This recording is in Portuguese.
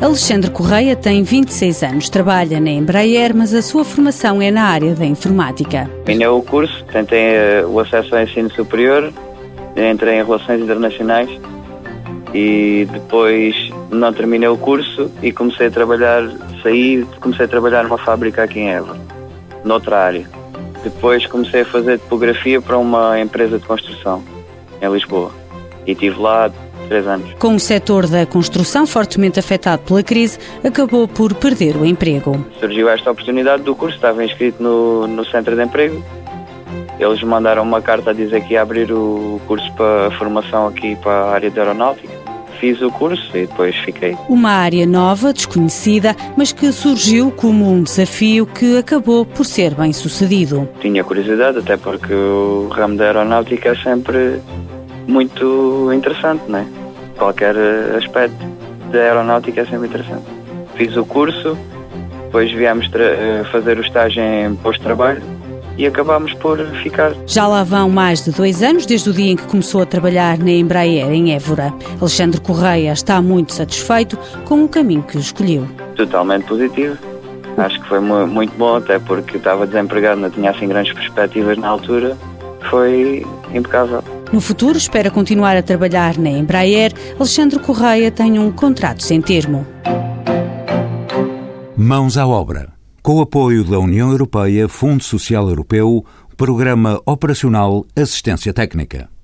Alexandre Correia tem 26 anos, trabalha na Embraer, mas a sua formação é na área da informática. Terminei o curso, tentei uh, o acesso ao ensino superior, entrei em Relações Internacionais e depois não terminei o curso e comecei a trabalhar, saí, comecei a trabalhar numa fábrica aqui em Évora, noutra área. Depois comecei a fazer topografia para uma empresa de construção em Lisboa e estive lá três anos. Com o setor da construção fortemente afetado pela crise, acabou por perder o emprego. Surgiu esta oportunidade do curso, estava inscrito no, no centro de emprego. Eles mandaram uma carta a dizer que ia abrir o curso para formação aqui para a área de aeronáutica. Fiz o curso e depois fiquei. Uma área nova, desconhecida, mas que surgiu como um desafio que acabou por ser bem sucedido. Tinha curiosidade, até porque o ramo da aeronáutica é sempre muito interessante, não é? Qualquer eh, aspecto da aeronáutica é sempre interessante. Fiz o curso, depois viemos eh, fazer o estágio em posto de trabalho e acabámos por ficar. Já lá vão mais de dois anos desde o dia em que começou a trabalhar na Embraer em Évora. Alexandre Correia está muito satisfeito com o caminho que escolheu. Totalmente positivo. Acho que foi muito bom, até porque estava desempregado, não tinha assim grandes perspectivas na altura. Foi impecável. No futuro, espera continuar a trabalhar na Embraer. Alexandre Correia tem um contrato sem termo. Mãos à obra. Com o apoio da União Europeia, Fundo Social Europeu, Programa Operacional Assistência Técnica.